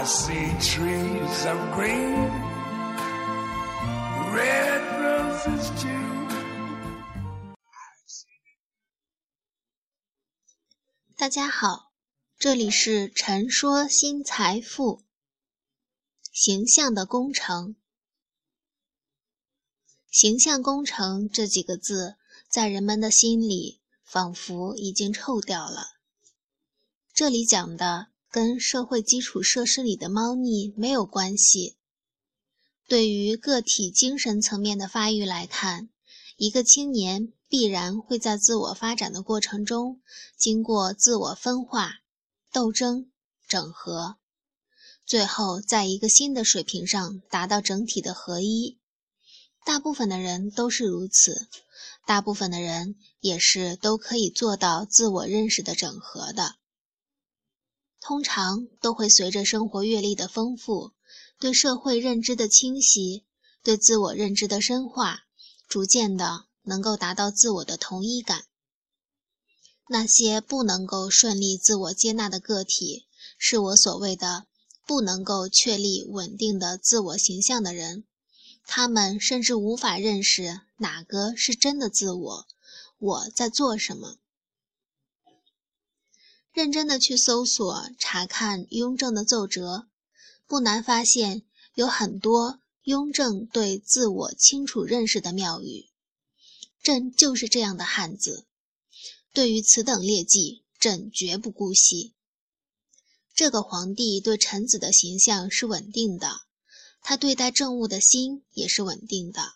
I see trees of green, red roses too. 大家好，这里是陈说新财富。形象的工程，形象工程这几个字，在人们的心里仿佛已经臭掉了。这里讲的跟社会基础设施里的猫腻没有关系。对于个体精神层面的发育来看，一个青年必然会在自我发展的过程中，经过自我分化、斗争、整合，最后在一个新的水平上达到整体的合一。大部分的人都是如此，大部分的人也是都可以做到自我认识的整合的。通常都会随着生活阅历的丰富，对社会认知的清晰，对自我认知的深化，逐渐的能够达到自我的同一感。那些不能够顺利自我接纳的个体，是我所谓的不能够确立稳定的自我形象的人。他们甚至无法认识哪个是真的自我，我在做什么。认真的去搜索查看雍正的奏折，不难发现有很多雍正对自我清楚认识的妙语。朕就是这样的汉子，对于此等劣迹，朕绝不姑息。这个皇帝对臣子的形象是稳定的，他对待政务的心也是稳定的。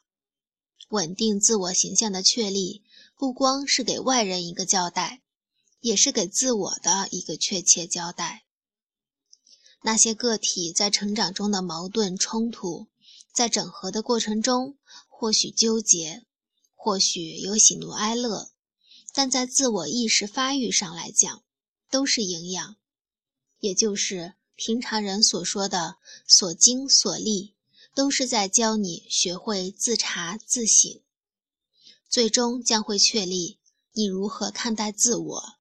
稳定自我形象的确立，不光是给外人一个交代。也是给自我的一个确切交代。那些个体在成长中的矛盾冲突，在整合的过程中，或许纠结，或许有喜怒哀乐，但在自我意识发育上来讲，都是营养，也就是平常人所说的所经所历，都是在教你学会自查自省，最终将会确立你如何看待自我。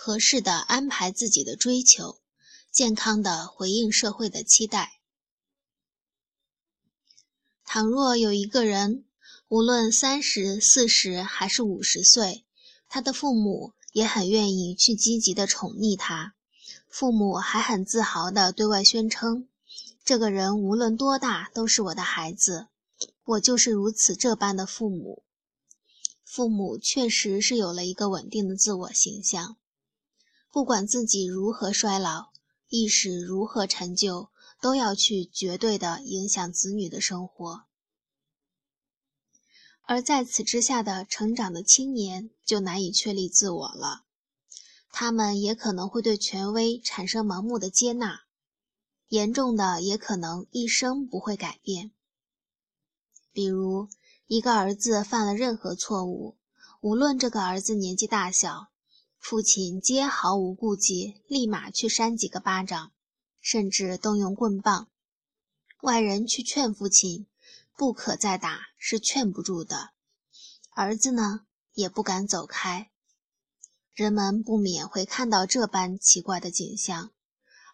合适的安排自己的追求，健康的回应社会的期待。倘若有一个人，无论三十四十还是五十岁，他的父母也很愿意去积极的宠溺他，父母还很自豪的对外宣称：“这个人无论多大都是我的孩子，我就是如此这般的父母。”父母确实是有了一个稳定的自我形象。不管自己如何衰老，意识如何陈旧，都要去绝对的影响子女的生活。而在此之下的成长的青年就难以确立自我了，他们也可能会对权威产生盲目的接纳，严重的也可能一生不会改变。比如，一个儿子犯了任何错误，无论这个儿子年纪大小。父亲皆毫无顾忌，立马去扇几个巴掌，甚至动用棍棒。外人去劝父亲，不可再打，是劝不住的。儿子呢，也不敢走开。人们不免会看到这般奇怪的景象：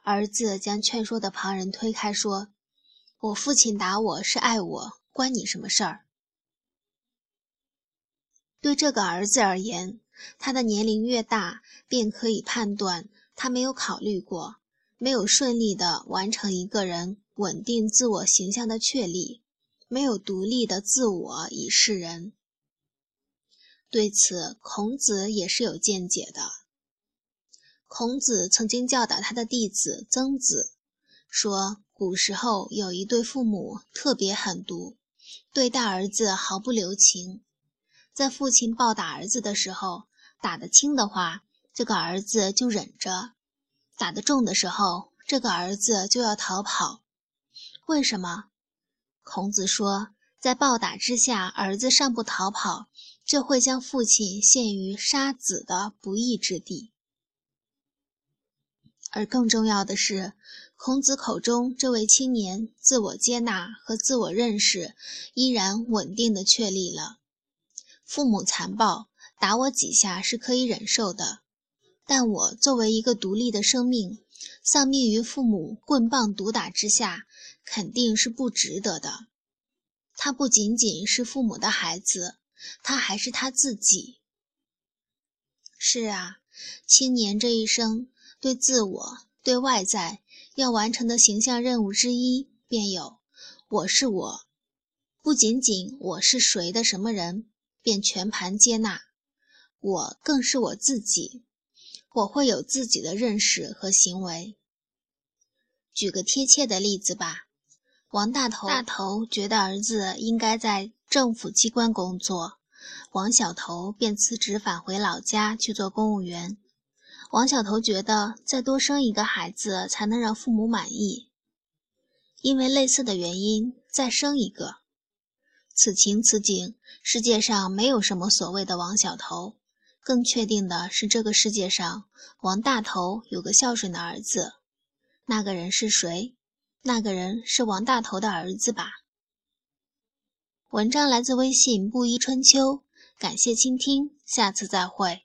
儿子将劝说的旁人推开，说：“我父亲打我是爱我，关你什么事儿？”对这个儿子而言，他的年龄越大，便可以判断他没有考虑过，没有顺利的完成一个人稳定自我形象的确立，没有独立的自我以示人。对此，孔子也是有见解的。孔子曾经教导他的弟子曾子说：“古时候有一对父母特别狠毒，对大儿子毫不留情。”在父亲暴打儿子的时候，打得轻的话，这个儿子就忍着；打得重的时候，这个儿子就要逃跑。为什么？孔子说，在暴打之下，儿子尚不逃跑，这会将父亲陷于杀子的不义之地。而更重要的是，孔子口中这位青年自我接纳和自我认识依然稳定的确立了。父母残暴，打我几下是可以忍受的，但我作为一个独立的生命，丧命于父母棍棒毒打之下，肯定是不值得的。他不仅仅是父母的孩子，他还是他自己。是啊，青年这一生对自我、对外在要完成的形象任务之一，便有“我是我”，不仅仅我是谁的什么人，便全盘接纳。我更是我自己，我会有自己的认识和行为。举个贴切的例子吧，王大头大头觉得儿子应该在政府机关工作，王小头便辞职返回老家去做公务员。王小头觉得再多生一个孩子才能让父母满意，因为类似的原因再生一个。此情此景，世界上没有什么所谓的王小头。更确定的是，这个世界上王大头有个孝顺的儿子，那个人是谁？那个人是王大头的儿子吧？文章来自微信布衣春秋，感谢倾听，下次再会。